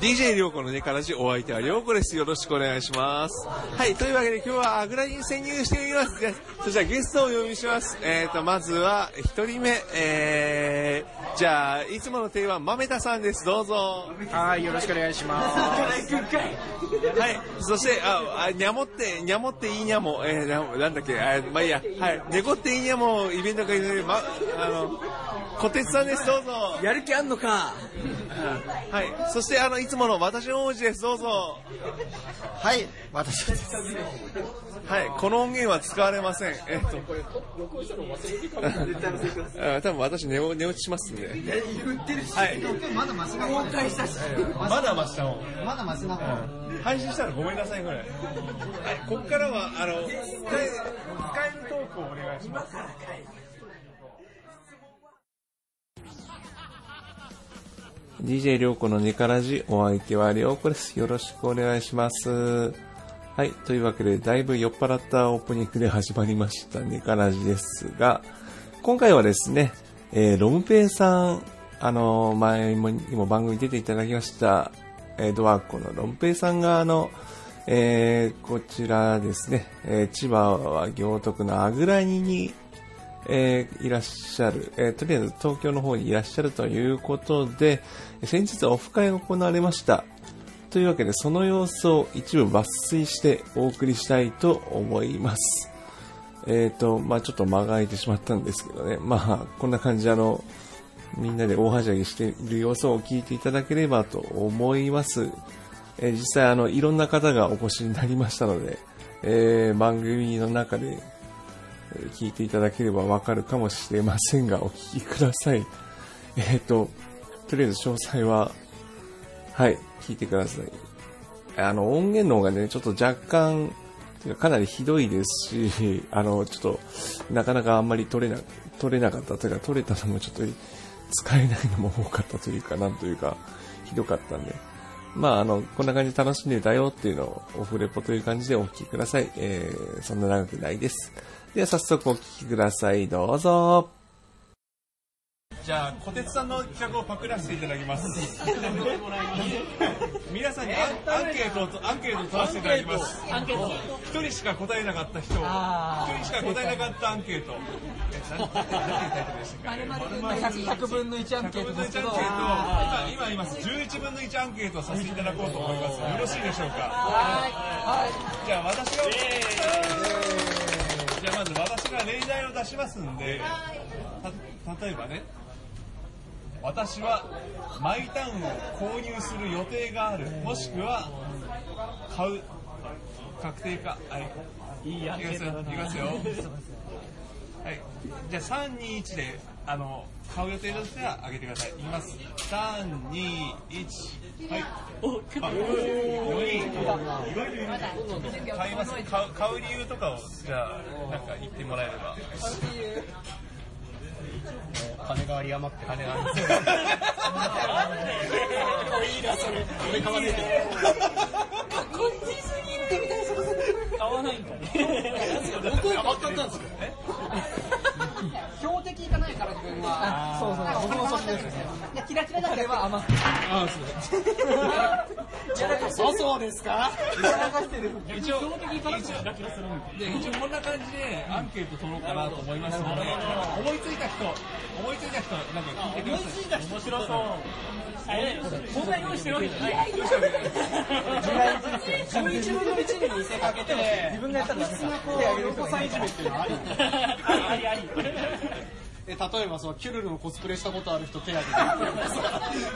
DJ りょうこのネカラジお相手はりょうこです。よろしくお願いします。はい、というわけで今日はアグラに潜入してみます。じゃあそしたらゲストをお呼びします。えーと、まずは一人目、えー、じゃあ、いつもの定番、豆田さんです。どうぞ。はい、よろしくお願いします。はい、そして、あ、あにゃもって、にゃもっていいにゃも、えー、ななんだっけ、あまあいいや、はい、猫っていいにゃもイベント会で、ま、あの、小鉄さんです。どうぞ。やる気あんのかはい、そしてあの、いつもの私の王子です。どうぞ。はい、私です。はい、この音源は使われません。えっと、あ多分私寝落寝落ちしますんで。言ってるし、はい、まだマシな公開したし。まだましたもん。まだマシな方。配信したらごめんなさいぐらい。はい、ここからは、あの、スカイ、スカイプトークをお願いします。DJ りょうこのネカラジ、お相手はりょうこです。よろしくお願いします。はい。というわけで、だいぶ酔っ払ったオープニングで始まりましたネカラジですが、今回はですね、えー、ロムペイさん、あの、前もにも番組に出ていただきました、えー、ドワーコのロムペイさんが、あの、えー、こちらですね、えー、千葉は行徳のあぐらにに、えーいらっしゃる、えーとりあえず東京の方にいらっしゃるということで、先日オフ会が行われました。というわけで、その様子を一部抜粋してお送りしたいと思います。えっ、と、まあちょっと間が空いてしまったんですけどね。まあこんな感じであの、みんなで大はしゃぎしている様子を聞いていただければと思います。えー実際あの、いろんな方がお越しになりましたので、えー番組の中で聞いていただければわかるかもしれませんが、お聞きください。えっ、と、とりあえず詳細は、はい、聞いてください。あの、音源の方がね、ちょっと若干、かかなりひどいですし、あの、ちょっと、なかなかあんまり取れな、取れなかったというか、取れたのもちょっと使えないのも多かったというか、なんというか、ひどかったんで。まあ、あの、こんな感じで楽しんでたよっていうのをオフレポという感じでお聞きください。えー、そんな長くないです。では早速お聞きください。どうぞ。じゃあ、小鉄さんの企画をパクらせていただきます。皆さんにアンアンケートを、アンケートを取らせていただきます。一人しか答えなかった人を、一人しか答えなかったアンケート。え、なんてなんていうタイトルでしたっけ？100, 100分の1アンケー100ト分の1ですけど、アンケートを今今言います11分の1アンケートをさせていただこうと思いますよろしいでしょうか？じゃあ私がじゃあ私が例題を出しますんでた例えばね私はマイタウンを購入する予定がある。もしくは買う。確定か。はい。いいアンケートだないきますよ。はい、じゃあ3、2、1であの買う予定としては上げてください。いきます。3、2、1。はい。お、結構4人。意外といる買います買う。買う理由とかをじゃあなんか言ってもらえれば。金が有り余って金がある。いいな、それ。俺買わねえ 買わないんかね。僕 は買ったんですよ。標的いかないから自分は。そうそう、僕もそっちですね。いや、キラキラだければ余って。あ、そうあ、そうです。か一応、で一応こんな感じでアンケート取ろうかなと思いますので、思いついた人、思いついた人、なんか聞いてください。面白そう。こんな用意してるわけじゃない。11分の1に見せかけて、自分がやったら、質なこう、お子さんい。じめってい。うのはありありあり。え例えばそのキュルルのコスプレしたことある人手挙げて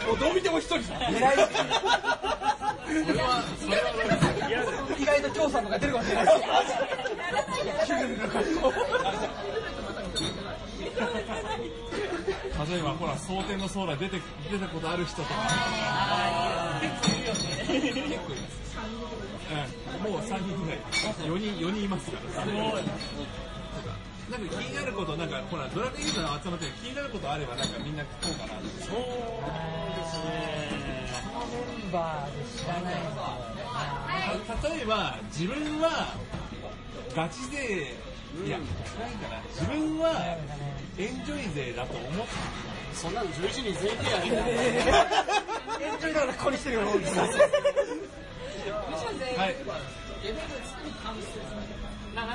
もうどう見ても一人じゃん狙い意外と調査とか出るかもしれない例えばほら、蒼天の将来出て出たことある人とか。結構いるよね。結構います。うん、もう3人ぐらい。4人、4人いますから。すごい。なんか気になること、なんかほら、ドラクエユーザーが集まって気になることあれば、なんかみんな聞こうかな。そうメンバーで知らないた例えば、自分はガチ勢、いや、ないかな。自分はエンジョイ勢だと思っそんなの11人全員手挙げてエンジョイだからここに来てるようなもんですはい。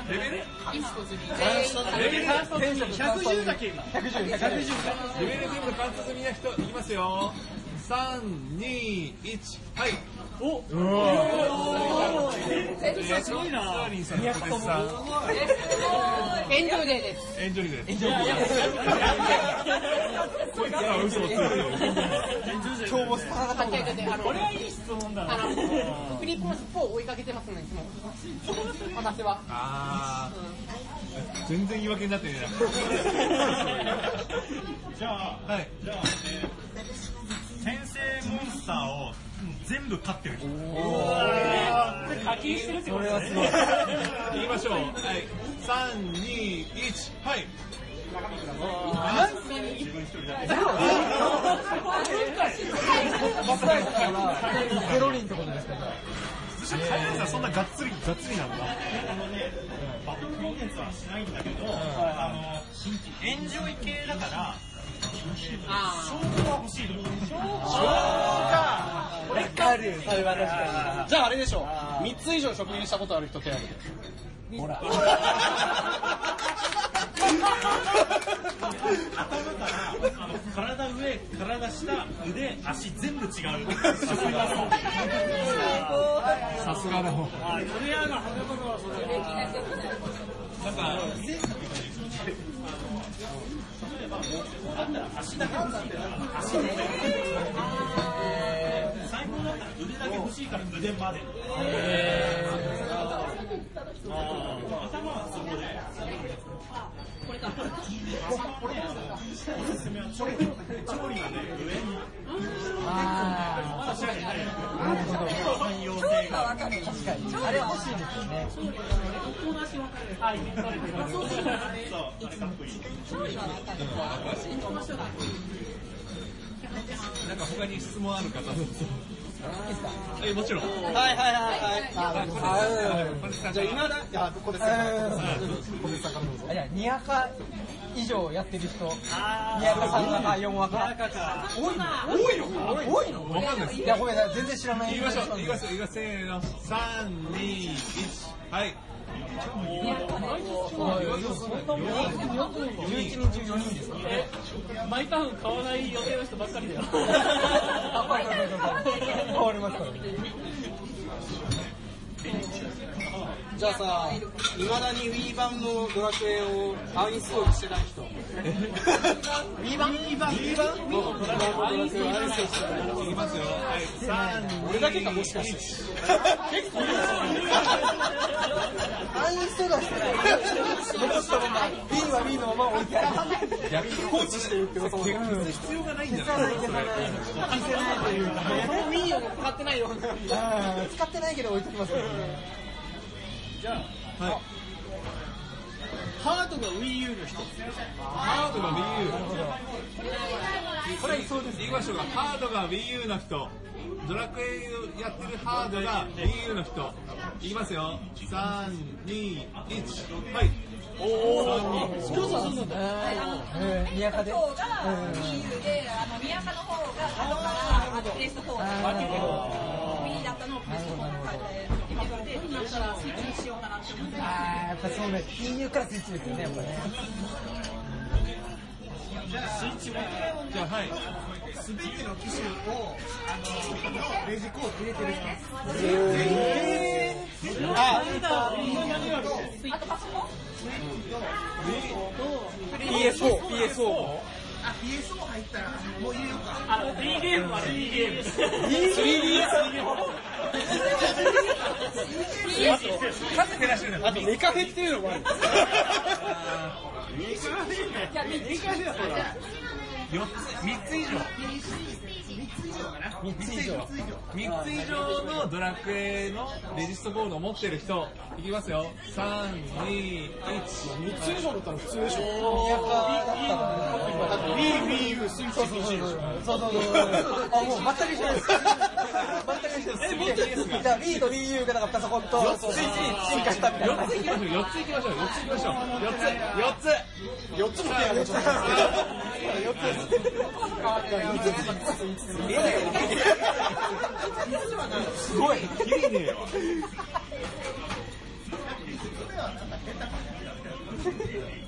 レベル？レベル110だけ今110 110レベル全部観察済みな人、いきますよ。3、2、1、はい。おおすごいな。スターリンさん、小手さん。エンジョイデーです。エンジョイです。エンジョイデーこいつらは嘘をついてる。今日もスターがあ、違う違う違うあの、これはいい質問だあの、クリップの尻尾を追いかけてます。ね、いつも。私は。あー。全然言い訳になってねえな。じゃあ、はい。じゃあ、えー、先生モンスターを全部勝ってる人。課金してるってことこれはすごい言いましょう。はい。3、2、1、はい。ゼロ人ってことですかそしんそんながっつり、がっつりなんだ。あのね、バトルコンテンツはしないんだけど、あの、エンジョイ系だから、か。るそれは確か。じゃああれでしょ。3つ以上職人したことある人手挙げて。にほら。頭から、あの、体上、体下、腕、足全部違う。さすがだ。もん。あ、それやが、なんか、あったら足だけ欲しいから、足で。最高だったら腕だけ欲しいから腕まで。あー頭はそこで。おすすめは調理調理がね、上に。あおしゃれで、あなるほど汎用性が。確かにあれ欲しいですよねそう、あれかっこいい。なんか他に質問ある方。え、もちろん。はいはいはいはい。あこれさじゃあ今だいやここで。ここですからどうぞあい。やニアカ以上やってる人ニアカさんが4話か多いの多いの多いのわかんないです。いやごめんなさい全然知らない言いましょう。言いますよ。言います。せーの。3、2、1。はい。11人中4人ですかマイタウン買わない予定の人ばっかりだよ。変わりますからねじゃあさいまだに Wii 版のドラクエをアンインストールしてない人。Wii 版 Wii 版 Wii 版のドラクエをアンイン？ストールしてない人いきますよ。はい。3、2、俺だけかもしかして結構いるアンインストールはしてない残ったまま Wii は Wii のまま置い。てある逆に放置してる。ってことも必要がないんじゃない消さない消さない消せないというかね Wii を使ってないよ。使ってないけど置いときますからねはい。ハードが Wii U の人ハードが Wii U。これそうです。言いましょうか。ハードが Wii U の人。ドラクエをやってるハードが Wii U の人。いきますよ。3、2、1。はい。えー、ニアカで方が Wii U で、あの、宮下の方が後からあのプレステ4で、Wii だったのプレステ4に変えて、出てくれて、今からスイッチにしようかなって思って。あやっぱそうね EU からスイッチですよねやっぱねじゃあ、はい。すべての機種をあのレジコード入れてる人。ああとパソコン PS4 PS4 もあ PS4 入ったらもう入れよか。あの、D ゲームは D ゲーム。数減らしてるんだあとメカフェっていうのもある。4つ、3つ以上。3つ以上3つ以上のドラクエのレジストコードを持ってる人、いきますよ。3、2、1。3つ以上だったら普通でしょニアカだったらだって Wii、Wii U、スイッチ、そうそうそう PC でしょそうそうそうあもう全く一緒です全く一緒ですじゃあ Wii と Wii U がなんかパソコンとスイッチに進化したみたいな。4ついきましょう、4ついきましょう、4ついきましょう。4つ、4つ。4つ。もペアがちょっとすごい。きりねえよ。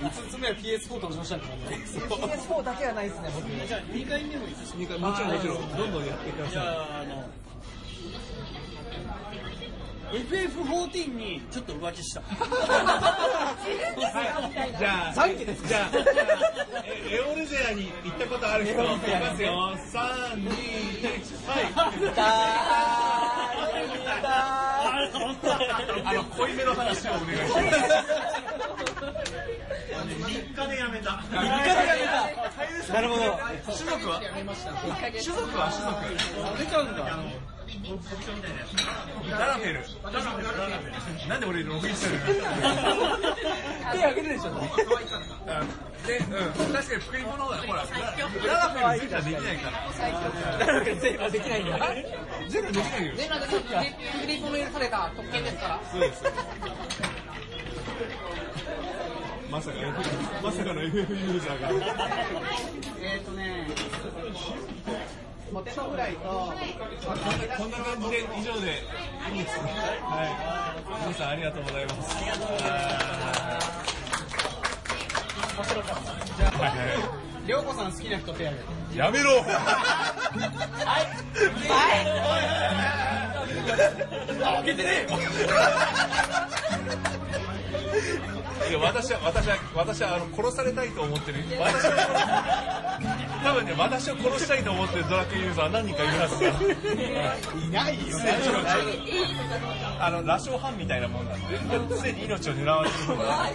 5つ目は PS4 登場したんだからね PS4 だけはないですね、僕。じゃあ2回目もいいです二回もちろんもちろん、どんどんやってください。じゃあ、あの、FF14 にちょっと浮気した。じゃあ、じゃあ、じゃあえエオルゼアに行ったことある人、いますよ。3、2、1、はい。あの、濃いめの話をお願いします。3日でやめた。なるほど。種族は種族は種族出ちゃうんだ。ダラフェル。なんで俺ログインしてるの。手あげるでしょ。で、うん、確かにプリモの。方が、ほら、ダラフェルゼルはできないから。なるほど、全部できないんだ。ゼルできないよ。全裸でフリープの。許された特権ですから。そうです。まさかまさかの FF ユーザーが。えっとね。ポテトフライとこんな感じで以上でいいです。はい。皆さんありがとうございます。ありがとうござい。ます。じゃあ、はいはい。りょうこさん好きな人ペアで。やめろ。開けてねいや私は私は私はあの殺されたいと思ってる。私は多分ね私を殺したいと思ってるドラクエユーザー何人かいるはずだ。いないよ。あの羅生犯みたいなもんなんで。常に命を狙われてる方が